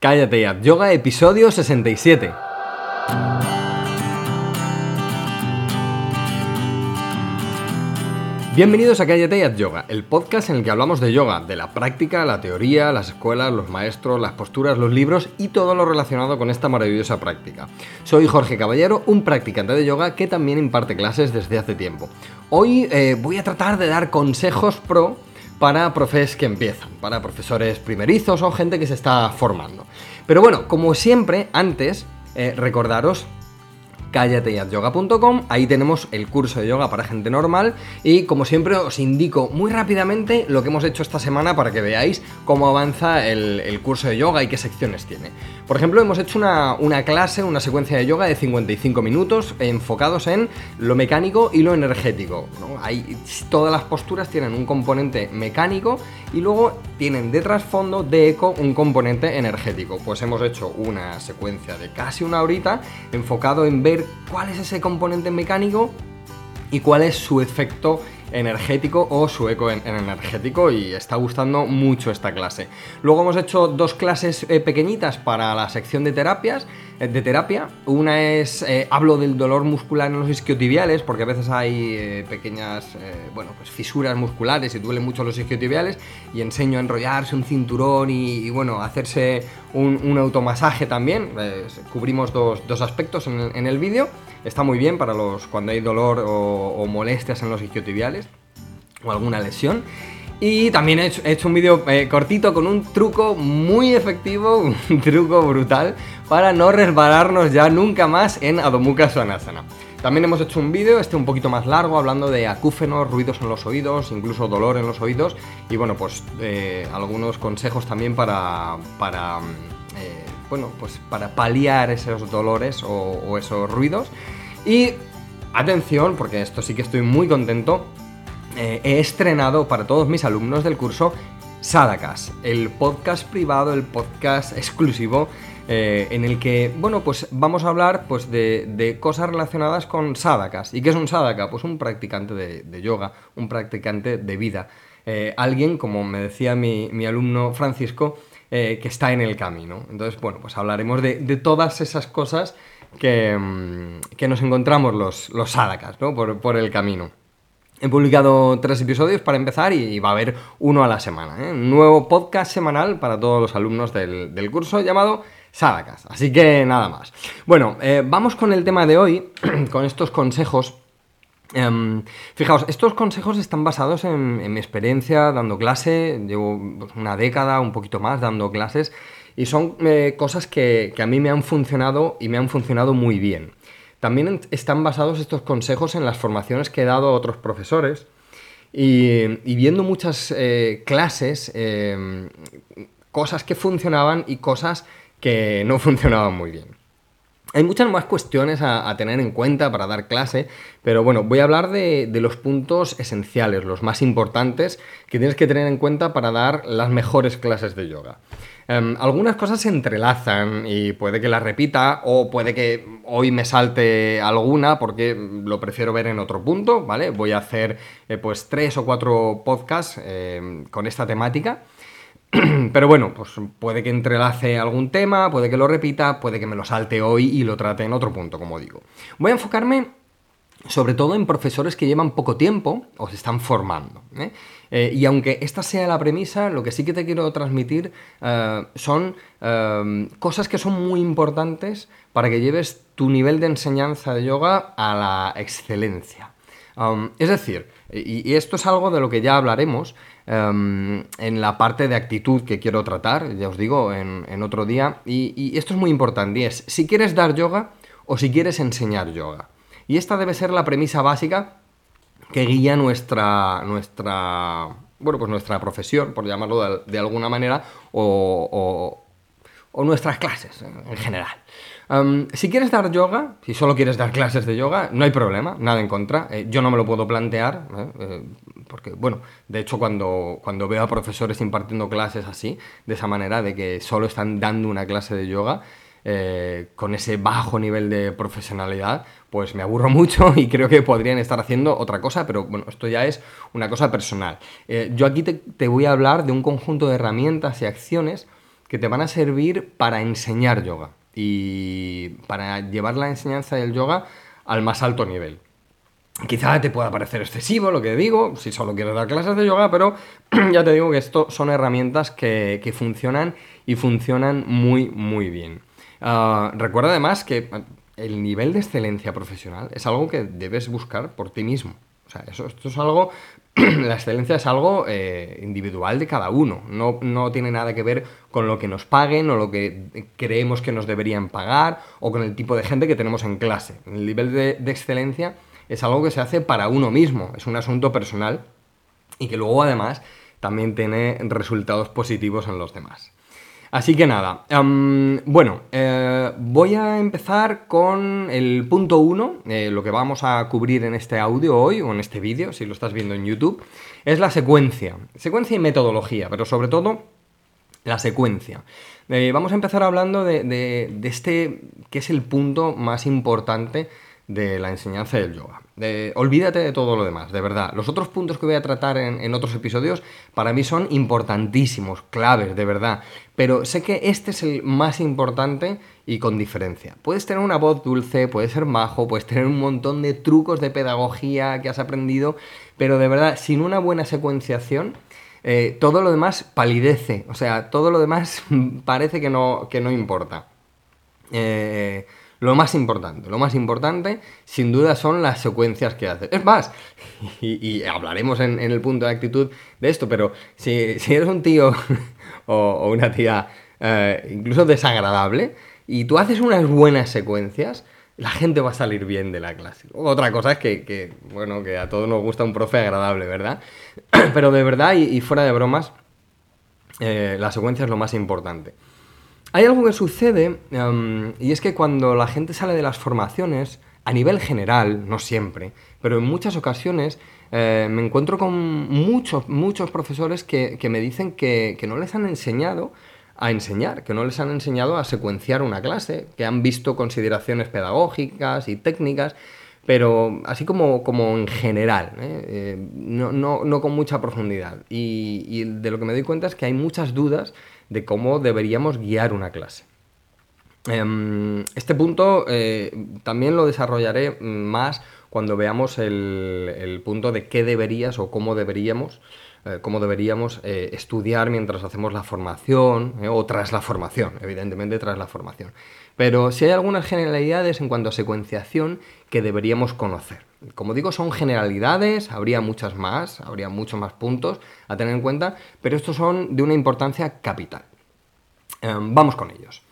Cállate ya, Yoga, episodio 67. Bienvenidos a Cállate y Yoga, el podcast en el que hablamos de yoga, de la práctica, la teoría, las escuelas, los maestros, las posturas, los libros y todo lo relacionado con esta maravillosa práctica. Soy Jorge Caballero, un practicante de yoga que también imparte clases desde hace tiempo. Hoy eh, voy a tratar de dar consejos pro para profes que empiezan, para profesores primerizos o gente que se está formando. Pero bueno, como siempre, antes, eh, recordaros cállateyadyoga.com, ahí tenemos el curso de yoga para gente normal y como siempre os indico muy rápidamente lo que hemos hecho esta semana para que veáis cómo avanza el, curso de yoga y qué secciones tiene. Por ejemplo, hemos hecho una, clase, una secuencia de yoga de 55 minutos enfocados en lo mecánico y lo energético. todas las posturas tienen un componente mecánico y luego tienen de trasfondo, de eco, un componente energético. Pues hemos hecho una secuencia de casi una horita enfocado en ver cuál es ese componente mecánico y cuál es su efecto energético o su eco en, energético y está gustando mucho esta clase. Luego hemos hecho dos clases eh, pequeñitas para la sección de terapias, de terapia. Una es eh, hablo del dolor muscular en los isquiotibiales porque a veces hay pequeñas, bueno, pues fisuras musculares y duelen mucho los isquiotibiales y enseño a enrollarse un cinturón y, bueno, hacerse un, automasaje también. cubrimos dos, aspectos en el, vídeo. Está muy bien para los cuando hay dolor o molestias en los isquiotibiales o alguna lesión. Y también he hecho, un vídeo eh, cortito con un truco muy efectivo, un truco brutal, para no resbalarnos ya nunca más en Adho Mukha Svanasana. También hemos hecho un vídeo, este un poquito más largo, hablando de acúfenos, ruidos en los oídos, incluso dolor en los oídos. Y bueno, pues eh, algunos consejos también para, para eh, bueno, pues para paliar esos dolores o esos ruidos. Y atención, porque esto sí que estoy muy contento, eh, he estrenado para todos mis alumnos del curso Sadakas, el podcast privado, el podcast exclusivo eh, en el que, bueno, pues vamos a hablar pues, de, cosas relacionadas con Sadakas. ¿Y qué es un Sadaka? Pues un practicante de, yoga, un practicante de vida. Eh, alguien, como me decía mi, alumno Francisco, que está en el camino. Entonces, bueno, pues hablaremos de, todas esas cosas que, mm, que, nos encontramos los, los ¿no? Por el camino. He publicado tres episodios para empezar y va a haber uno a la semana. ¿eh? Un nuevo podcast semanal para todos los alumnos del, curso llamado Sadakas. Así que nada más. Bueno, eh, vamos con el tema de hoy, con estos consejos. Em, fijaos, estos consejos están basados en, mi experiencia dando clase. Llevo pues, una década, un poquito más, dando clases. Y son eh, cosas que a mí me han funcionado y me han funcionado muy bien. También están basados estos consejos en las formaciones que he dado a otros profesores y, viendo muchas eh, clases, em, cosas que funcionaban y cosas que no funcionaban muy bien. Hay muchas más cuestiones a, tener en cuenta para dar clase, pero bueno, voy a hablar de, los puntos esenciales, los más importantes que tienes que tener en cuenta para dar las mejores clases de yoga. Em, algunas cosas se entrelazan y puede que las repita o puede que hoy me salte alguna porque lo prefiero ver en otro punto, ¿vale? Voy a hacer eh, pues tres o cuatro podcasts em, con esta temática. Pero bueno, pues puede que entrelace algún tema, puede que lo repita, puede que me lo salte hoy y lo trate en otro punto, como digo. Voy a enfocarme sobre todo en profesores que llevan poco tiempo o se están formando. ¿eh? Eh, y aunque esta sea la premisa, lo que sí que te quiero transmitir eh, son cosas que son muy importantes para que lleves tu nivel de enseñanza de yoga a la excelencia. Um, es decir, y, esto es algo de lo que ya hablaremos um, en la parte de actitud que quiero tratar, ya os digo, en, otro día, y, esto es muy importante, es si quieres dar yoga o si quieres enseñar yoga. Y esta debe ser la premisa básica que guía nuestra, nuestra, bueno, pues nuestra profesión, por llamarlo de, alguna manera, o, nuestras clases en general. si quieres dar yoga, si solo quieres dar clases de yoga, no hay problema, nada en contra. Eh, yo no me lo puedo plantear, ¿eh? Eh, porque, bueno, de hecho cuando, cuando veo a profesores impartiendo clases así, de esa manera, de que solo están dando una clase de yoga, con ese bajo nivel de profesionalidad, pues me aburro mucho y creo que podrían estar haciendo otra cosa, pero bueno, esto ya es una cosa personal. Eh, yo aquí te, voy a hablar de un conjunto de herramientas y acciones que te van a servir para enseñar yoga y para llevar la enseñanza del yoga al más alto nivel. Quizá te pueda parecer excesivo lo que digo, si solo quieres dar clases de yoga, pero ya te digo que esto son herramientas que, funcionan y funcionan muy, muy bien. Ah, recuerda además que el nivel de excelencia profesional es algo que debes buscar por ti mismo. O sea, eso, esto es algo, la excelencia es algo eh, individual de cada uno. No, no, tiene nada que ver con lo que nos paguen o lo que creemos que nos deberían pagar o con el tipo de gente que tenemos en clase. El nivel de excelencia es algo que se hace para uno mismo, es un asunto personal y que luego además también tiene resultados positivos en los demás. Así que nada, bueno, eh, voy a empezar con el punto 1, eh, lo que vamos a cubrir en este audio hoy o en este vídeo, si lo estás viendo en YouTube, es la secuencia, secuencia y metodología, pero sobre todo la secuencia. Eh, vamos a empezar hablando de, de, este, que es el punto más importante de la enseñanza del yoga. Olvídate de todo lo demás, de verdad. Los otros puntos que voy a tratar en, otros episodios para mí son importantísimos, claves, de verdad. Pero sé que este es el más importante y con diferencia. Puedes tener una voz dulce, puedes ser majo, puedes tener un montón de trucos de pedagogía que has aprendido, pero de verdad, sin una buena secuenciación, eh, todo lo demás palidece. O sea, todo lo demás parece que no, que no importa. Eh, lo más importante, lo más importante, sin duda, son las secuencias que haces. Es más, y, hablaremos en, el punto de actitud de esto, pero si, eres un tío o, una tía eh, incluso desagradable y tú haces unas buenas secuencias, la gente va a salir bien de la clase. Otra cosa es que, bueno, que a todos nos gusta un profe agradable, ¿verdad? Pero de verdad y, fuera de bromas, eh, la secuencia es lo más importante. Hay algo que sucede em, y es que cuando la gente sale de las formaciones, a nivel general, no siempre, pero en muchas ocasiones eh, me encuentro con muchos, muchos profesores que, me dicen que, no les han enseñado a enseñar, que no les han enseñado a secuenciar una clase, que han visto consideraciones pedagógicas y técnicas, pero así como, como en general, ¿eh? Eh, no, con mucha profundidad. y de lo que me doy cuenta es que hay muchas dudas de cómo deberíamos guiar una clase. Em, este punto eh, también lo desarrollaré más cuando veamos el, punto de qué deberías o cómo deberíamos, eh, cómo deberíamos eh, estudiar mientras hacemos la formación o tras la formación, evidentemente tras la formación. Pero si hay algunas generalidades en cuanto a secuenciación que deberíamos conocer. Como digo, son generalidades, habría muchas más, habría muchos más puntos a tener en cuenta, pero estos son de una importancia capital. Vamos con ellos.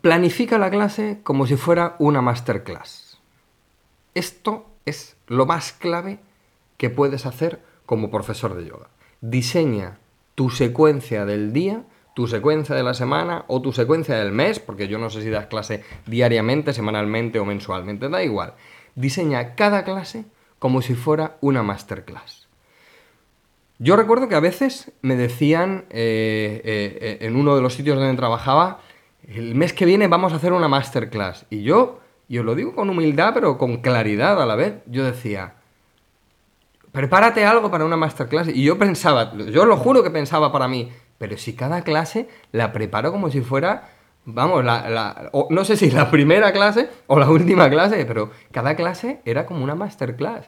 Planifica la clase como si fuera una masterclass. Esto es lo más clave que puedes hacer como profesor de yoga. Diseña tu secuencia del día, tu secuencia de la semana o tu secuencia del mes, porque yo no sé si das clase diariamente, semanalmente o mensualmente, da igual diseña cada clase como si fuera una masterclass. Yo recuerdo que a veces me decían eh, eh, en uno de los sitios donde trabajaba, el mes que viene vamos a hacer una masterclass. Y yo, y os lo digo con humildad, pero con claridad a la vez, yo decía, prepárate algo para una masterclass. Y yo pensaba, yo lo juro que pensaba para mí, pero si cada clase la preparo como si fuera Vamos, la, no sé si la primera clase o la última clase, pero cada clase era como una masterclass.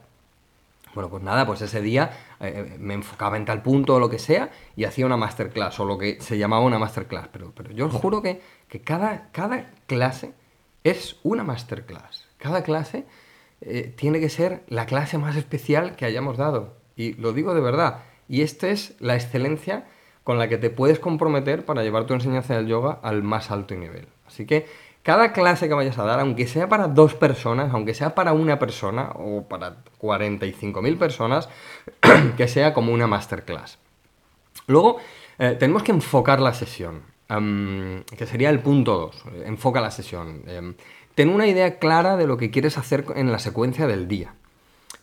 Bueno, pues nada, pues ese día eh, me enfocaba en tal punto o lo que sea y hacía una masterclass o lo que se llamaba una masterclass. Pero, pero yo os juro que, cada, cada clase es una masterclass. Cada clase eh, tiene que ser la clase más especial que hayamos dado. Y lo digo de verdad. Y esta es la excelencia con la que te puedes comprometer para llevar tu enseñanza del yoga al más alto nivel. Así que cada clase que vayas a dar, aunque sea para dos personas, aunque sea para una persona o para 45.000 personas, que sea como una masterclass. Luego, eh, tenemos que enfocar la sesión, que sería el punto 2, enfoca la sesión. Em, ten una idea clara de lo que quieres hacer en la secuencia del día.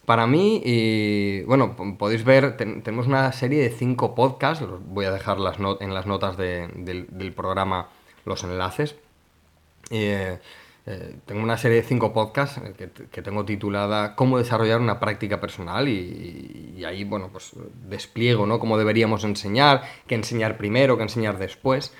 Para mí, bueno, podéis ver, tenemos una serie de cinco podcasts, voy a dejar en las notas del, programa los enlaces. Eh, eh, tengo una serie de cinco podcasts que, que, tengo titulada Cómo desarrollar una práctica personal y, y, ahí, bueno, pues despliego, ¿no? Cómo deberíamos enseñar, qué enseñar primero, qué enseñar después,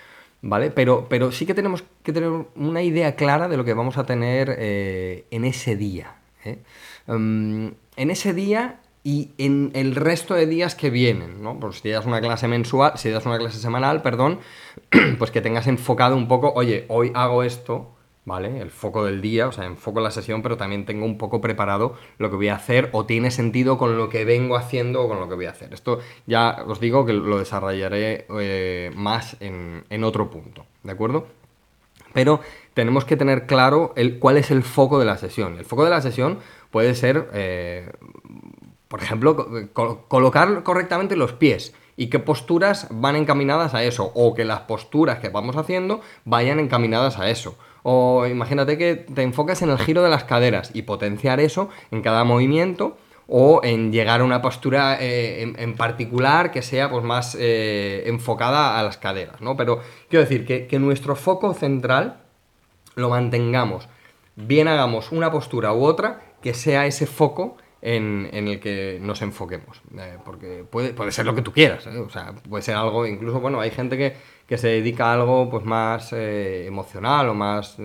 ¿vale? Pero, pero sí que tenemos que tener una idea clara de lo que vamos a tener eh, en ese día. ¿eh? Um, en ese día y en el resto de días que vienen, ¿no? Pues si das una clase mensual, si das una clase semanal, perdón, pues que tengas enfocado un poco, oye, hoy hago esto, ¿vale? El foco del día, o sea, enfoco la sesión, pero también tengo un poco preparado lo que voy a hacer o tiene sentido con lo que vengo haciendo o con lo que voy a hacer. Esto ya os digo que lo desarrollaré eh, más en, otro punto, ¿de acuerdo? Pero tenemos que tener claro el, cuál es el foco de la sesión. El foco de la sesión puede ser, eh, por ejemplo, colocar correctamente los pies y qué posturas van encaminadas a eso, o que las posturas que vamos haciendo vayan encaminadas a eso. O imagínate que te enfocas en el giro de las caderas y potenciar eso en cada movimiento o en llegar a una postura eh, en, particular que sea pues, más eh, enfocada a las caderas, ¿no? Pero quiero decir que, que nuestro foco central lo mantengamos, bien hagamos una postura u otra, que sea ese foco en, el que nos enfoquemos. Eh, porque puede, puede ser lo que tú quieras, ¿eh? o sea, puede ser algo, incluso, bueno, hay gente que, que se dedica a algo pues más eh, emocional o más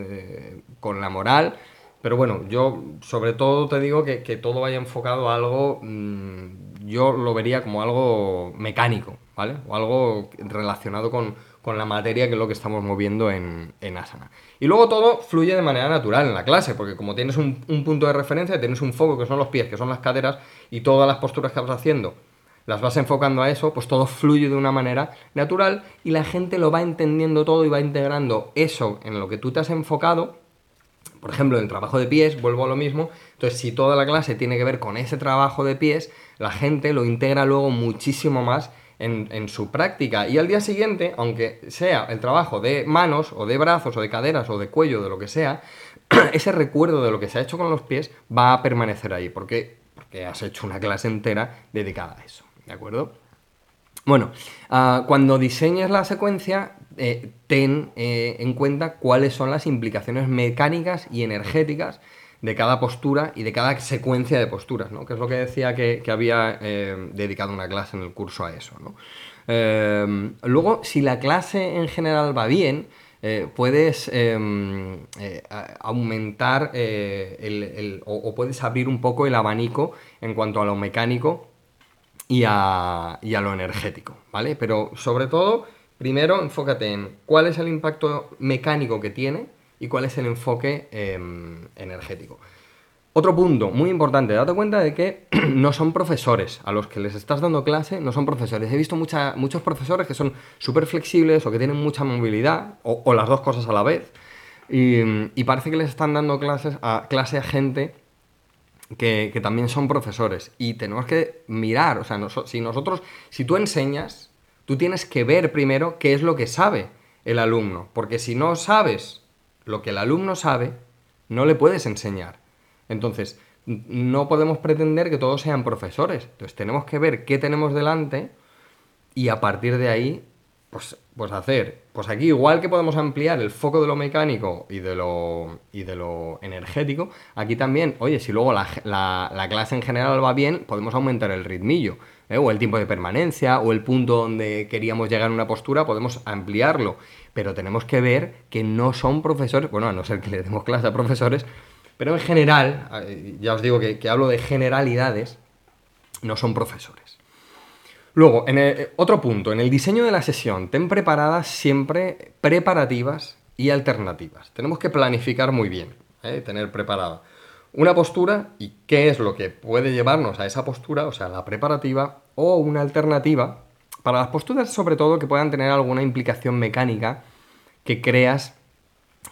con la moral. Pero bueno, yo sobre todo te digo que, que todo vaya enfocado a algo, mmm, yo lo vería como algo mecánico, ¿vale? O algo relacionado con, con la materia que es lo que estamos moviendo en, en, asana. Y luego todo fluye de manera natural en la clase, porque como tienes un, un, punto de referencia, tienes un foco que son los pies, que son las caderas, y todas las posturas que vas haciendo las vas enfocando a eso, pues todo fluye de una manera natural y la gente lo va entendiendo todo y va integrando eso en lo que tú te has enfocado. Por ejemplo, en el trabajo de pies, vuelvo a lo mismo. Entonces, si toda la clase tiene que ver con ese trabajo de pies, la gente lo integra luego muchísimo más en, su práctica. Y al día siguiente, aunque sea el trabajo de manos o de brazos o de caderas o de cuello, de lo que sea, ese recuerdo de lo que se ha hecho con los pies va a permanecer ahí, porque, porque has hecho una clase entera dedicada a eso. ¿De acuerdo? Bueno, uh, cuando diseñes la secuencia, eh, ten eh, en cuenta cuáles son las implicaciones mecánicas y energéticas de cada postura y de cada secuencia de posturas, ¿no? Que es lo que decía que, había eh, dedicado una clase en el curso a eso, ¿no? Eh, luego, si la clase en general va bien, eh, puedes aumentar el, o, puedes abrir un poco el abanico en cuanto a lo mecánico y a, y a lo energético, ¿vale? Pero sobre todo, primero enfócate en cuál es el impacto mecánico que tiene y cuál es el enfoque em, energético. Otro punto muy importante, date cuenta de que no son profesores a los que les estás dando clase, no son profesores. He visto muchos profesores que son súper flexibles o que tienen mucha movilidad, o, las dos cosas a la vez, y, parece que les están dando clases a, clase a gente que, también son profesores. Y tenemos que mirar, o sea, si nosotros, si tú enseñas, tú tienes que ver primero qué es lo que sabe el alumno, porque si no sabes lo que el alumno sabe, no le puedes enseñar. Entonces, no podemos pretender que todos sean profesores. Entonces, tenemos que ver qué tenemos delante y a partir de ahí, pues, pues hacer. Pues aquí, igual que podemos ampliar el foco de lo mecánico y de lo, y de lo energético, aquí también, oye, si luego la, clase en general va bien, podemos aumentar el ritmillo. ¿Eh? O el tiempo de permanencia, o el punto donde queríamos llegar en una postura, podemos ampliarlo pero tenemos que ver que no son profesores, bueno, a no ser que le demos clase a profesores, pero en general, eh, ya os digo que, hablo de generalidades, no son profesores. Luego, en eh, otro punto, en el diseño de la sesión, ten preparadas siempre preparativas y alternativas. Tenemos que planificar muy bien, tener preparada una postura y qué es lo que puede llevarnos a esa postura, o sea, la preparativa, o una alternativa para las posturas, sobre todo, que puedan tener alguna implicación mecánica que creas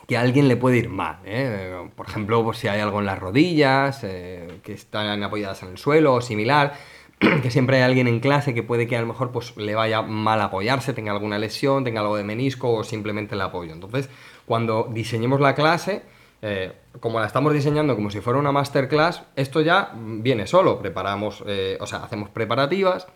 que a alguien le puede ir mal. ¿eh? Por ejemplo, pues, si hay algo en las rodillas, eh, que están apoyadas en el suelo o similar, que siempre hay alguien en clase que puede que a lo mejor pues, le vaya mal apoyarse, tenga alguna lesión, tenga algo de menisco o simplemente el apoyo. Entonces, cuando diseñemos la clase, eh, como la estamos diseñando como si fuera una masterclass, esto ya viene solo. Preparamos, o sea, hacemos preparativas,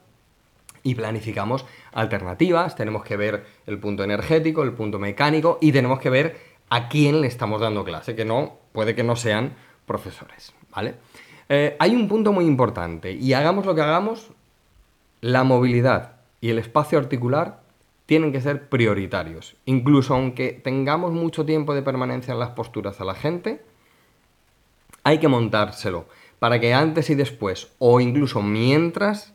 y planificamos alternativas, tenemos que ver el punto energético, el punto mecánico y tenemos que ver a quién le estamos dando clase, que no, puede que no sean profesores, ¿vale? Eh, hay un punto muy importante, y hagamos lo que hagamos, la movilidad y el espacio articular tienen que ser prioritarios. Incluso aunque tengamos mucho tiempo de permanencia en las posturas a la gente, hay que montárselo para que antes y después, o incluso mientras,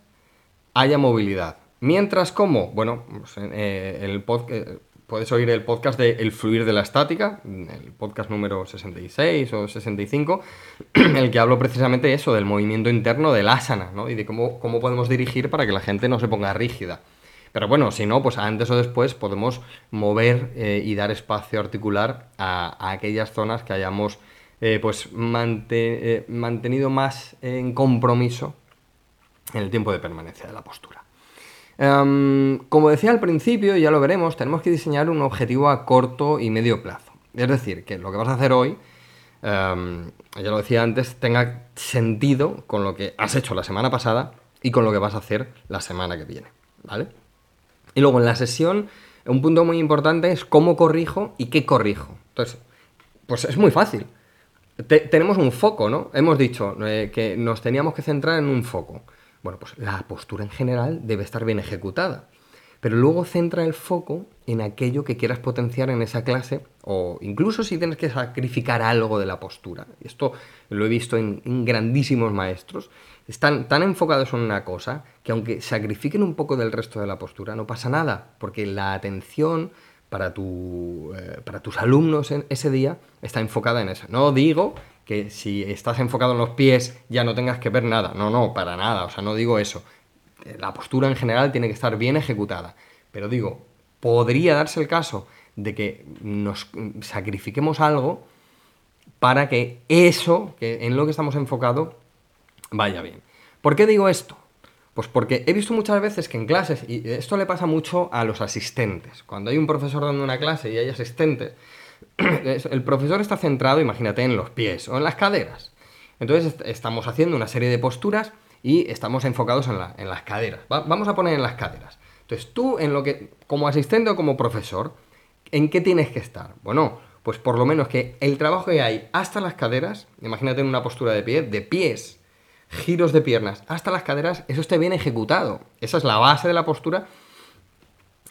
haya movilidad. Mientras, ¿cómo? Bueno, pues, eh, eh, puedes oír el podcast de El fluir de la estática, el podcast número 66 o 65, el que hablo precisamente eso, del movimiento interno del asana, ¿no? Y de cómo, cómo podemos dirigir para que la gente no se ponga rígida. Pero bueno, si no, pues antes o después podemos mover eh, y dar espacio articular a, aquellas zonas que hayamos eh, pues eh, mantenido más en compromiso en el tiempo de permanencia de la postura. Em, como decía al principio, ya lo veremos, tenemos que diseñar un objetivo a corto y medio plazo. Es decir, que lo que vas a hacer hoy, em, ya lo decía antes, tenga sentido con lo que has hecho la semana pasada y con lo que vas a hacer la semana que viene. ¿Vale? Y luego en la sesión, un punto muy importante es cómo corrijo y qué corrijo. Entonces, pues es muy fácil. tenemos un foco, ¿no? Hemos dicho eh, que nos teníamos que centrar en un foco. Bueno, pues la postura en general debe estar bien ejecutada. Pero luego centra el foco en aquello que quieras potenciar en esa clase o incluso si tienes que sacrificar algo de la postura. Esto lo he visto en, en grandísimos maestros están tan enfocados en una cosa que aunque sacrifiquen un poco del resto de la postura, no pasa nada, porque la atención para, tu, eh, para tus alumnos en ese día está enfocada en eso. No digo que si estás enfocado en los pies ya no tengas que ver nada, no, no, para nada, o sea, no digo eso. La postura en general tiene que estar bien ejecutada, pero digo, podría darse el caso de que nos sacrifiquemos algo para que eso, que en lo que estamos enfocados, vaya bien. ¿Por qué digo esto? Pues porque he visto muchas veces que en clases, y esto le pasa mucho a los asistentes, cuando hay un profesor dando una clase y hay asistentes, el profesor está centrado, imagínate, en los pies o en las caderas. Entonces estamos haciendo una serie de posturas y estamos enfocados en, las caderas. vamos a poner en las caderas. Entonces tú, en lo que, como asistente o como profesor, ¿en qué tienes que estar? Bueno, pues por lo menos que el trabajo que hay hasta las caderas, imagínate en una postura de pie, de pies giros de piernas hasta las caderas, eso esté bien ejecutado. Esa es la base de la postura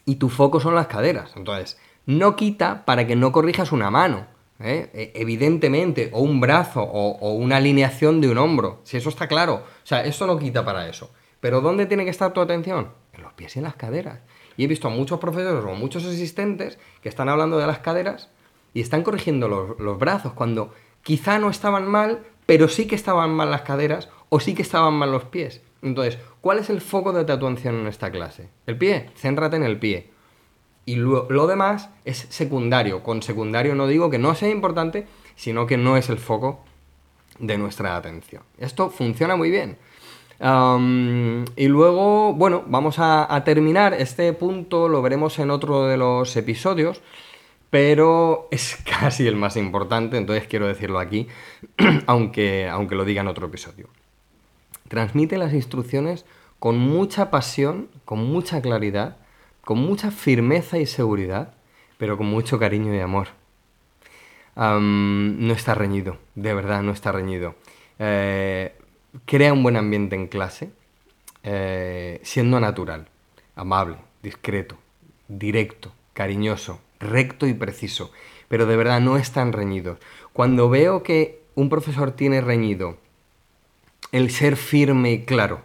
y tu foco son las caderas. Entonces, no quita para que no corrijas una mano, ¿eh? E, evidentemente, o un brazo, o, una alineación de un hombro, si eso está claro. O sea, eso no quita para eso. Pero ¿dónde tiene que estar tu atención? En los pies y en las caderas. Y he visto a muchos profesores o muchos asistentes que están hablando de las caderas y están corrigiendo los brazos cuando quizá no estaban mal, pero sí que estaban mal las caderas o sí que estaban mal los pies. Entonces, ¿cuál es el foco de tu atención en esta clase? El pie, céntrate en el pie. Y lo, lo, demás es secundario. Con secundario no digo que no sea importante, sino que no es el foco de nuestra atención. Esto funciona muy bien. y luego, bueno, vamos a, a, terminar. Este punto lo veremos en otro de los episodios pero es casi el más importante, entonces quiero decirlo aquí, aunque, aunque lo diga en otro episodio. Transmite las instrucciones con mucha pasión, con mucha claridad, con mucha firmeza y seguridad, pero con mucho cariño y amor. no está reñido, de verdad no está reñido. Eh, crea un buen ambiente en clase, eh, siendo natural, amable, discreto, directo, cariñoso, recto y preciso, pero de verdad no están reñidos. Cuando veo que un profesor tiene reñido el ser firme y claro,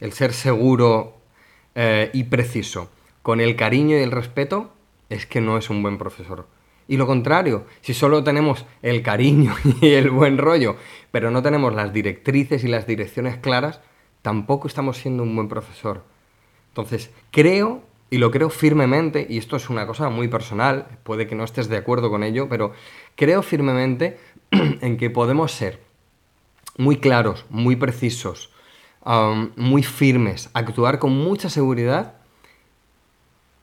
el ser seguro eh, y preciso, con el cariño y el respeto, es que no es un buen profesor. Y lo contrario, si solo tenemos el cariño y el buen rollo, pero no tenemos las directrices y las direcciones claras, tampoco estamos siendo un buen profesor. Entonces, creo y lo creo firmemente, y esto es una cosa muy personal, puede que no estés de acuerdo con ello, pero creo firmemente en que podemos ser muy claros, muy precisos, um, muy firmes, actuar con mucha seguridad,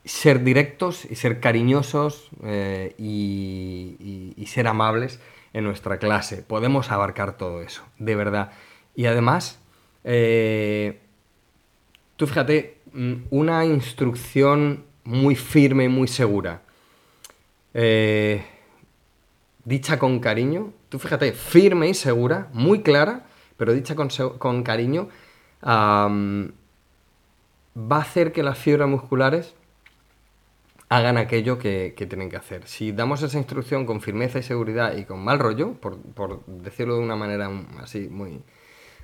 ser directos y ser cariñosos eh, y, ser amables en nuestra clase. Podemos abarcar todo eso, de verdad. Y además, eh, tú fíjate, Mm, una instrucción muy firme y muy segura. Eh, dicha con cariño, fíjate, firme y segura, muy clara, pero dicha con, con cariño, va a hacer que las fibras musculares hagan aquello que, tienen que hacer. Si damos esa instrucción con firmeza y seguridad y con mal rollo, por, decirlo de una manera así muy,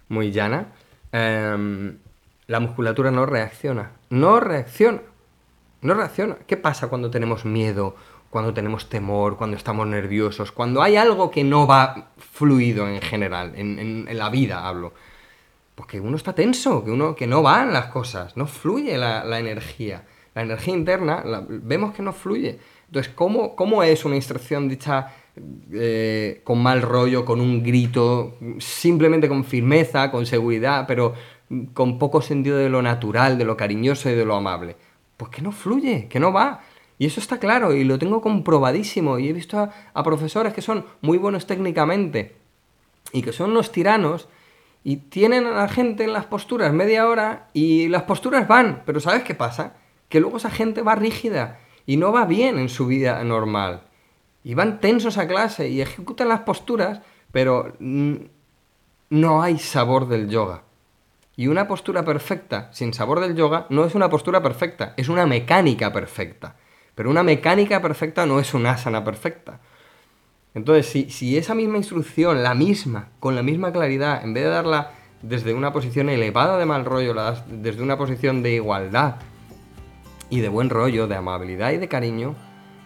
muy llana, em, la musculatura no reacciona. No reacciona. No reacciona. ¿Qué pasa cuando tenemos miedo, cuando tenemos temor, cuando estamos nerviosos, cuando hay algo que no va fluido en general, en, la vida hablo? Pues que uno está tenso, que uno que no van las cosas, no fluye la energía la energía interna vemos que no fluye. Entonces, ¿cómo, cómo es una instrucción dicha eh, con mal rollo, con un grito, simplemente con firmeza, con seguridad, pero con poco sentido de lo natural, de lo cariñoso y de lo amable? Pues que no fluye, que no va. Y eso está claro y lo tengo comprobadísimo. Y he visto a, profesores que son muy buenos técnicamente y que son los tiranos y tienen a la gente en las posturas media hora y las posturas van, pero ¿sabes qué pasa? que luego esa gente va rígida y no va bien en su vida normal. Y van tensos a clase y ejecutan las posturas, pero no hay sabor del yoga. Y una postura perfecta sin sabor del yoga no es una postura perfecta, es una mecánica perfecta. Pero una mecánica perfecta no es una asana perfecta. Entonces, si, si, esa misma instrucción, la misma, con la misma claridad, en vez de darla desde una posición elevada de mal rollo, desde una posición de igualdad, y de buen rollo, de amabilidad y de cariño,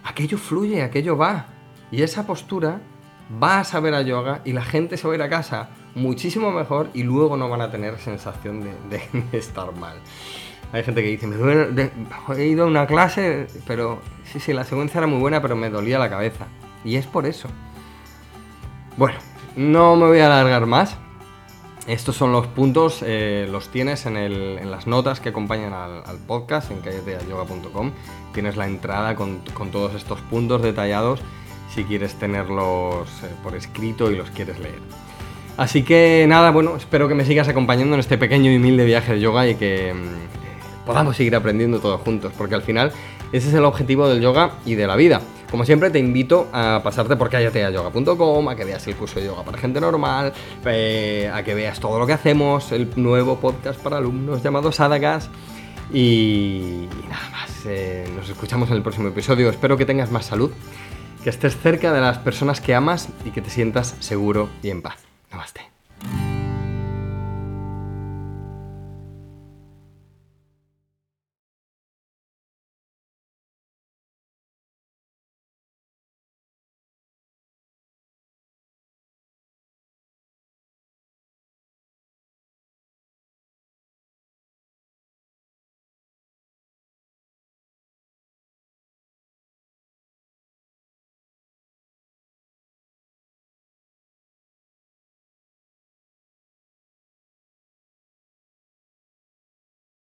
aquello fluye, aquello va. Y esa postura va a saber a yoga y la gente se va a ir a casa muchísimo mejor y luego no van a tener sensación de, estar mal. Hay gente que dice, me duele, he ido a una clase, pero sí, sí, la secuencia era muy buena, pero me dolía la cabeza. Y es por eso. Bueno, no me voy a alargar más. Estos son los puntos, eh, los tienes en, las notas que acompañan al, podcast en calleteayoga.com. Tienes la entrada con, todos estos puntos detallados si quieres tenerlos eh, por escrito y los quieres leer. Así que nada, bueno, espero que me sigas acompañando en este pequeño y humilde viaje de yoga y que mm, podamos seguir aprendiendo todos juntos, porque al final ese es el objetivo del yoga y de la vida. Como siempre, te invito a pasarte por callateayoga.com, a que veas el curso de yoga para gente normal, eh, a que veas todo lo que hacemos, el nuevo podcast para alumnos llamado Sadagas. Y, nada más, eh, nos escuchamos en el próximo episodio. Espero que tengas más salud, que estés cerca de las personas que amas y que te sientas seguro y en paz. Namaste.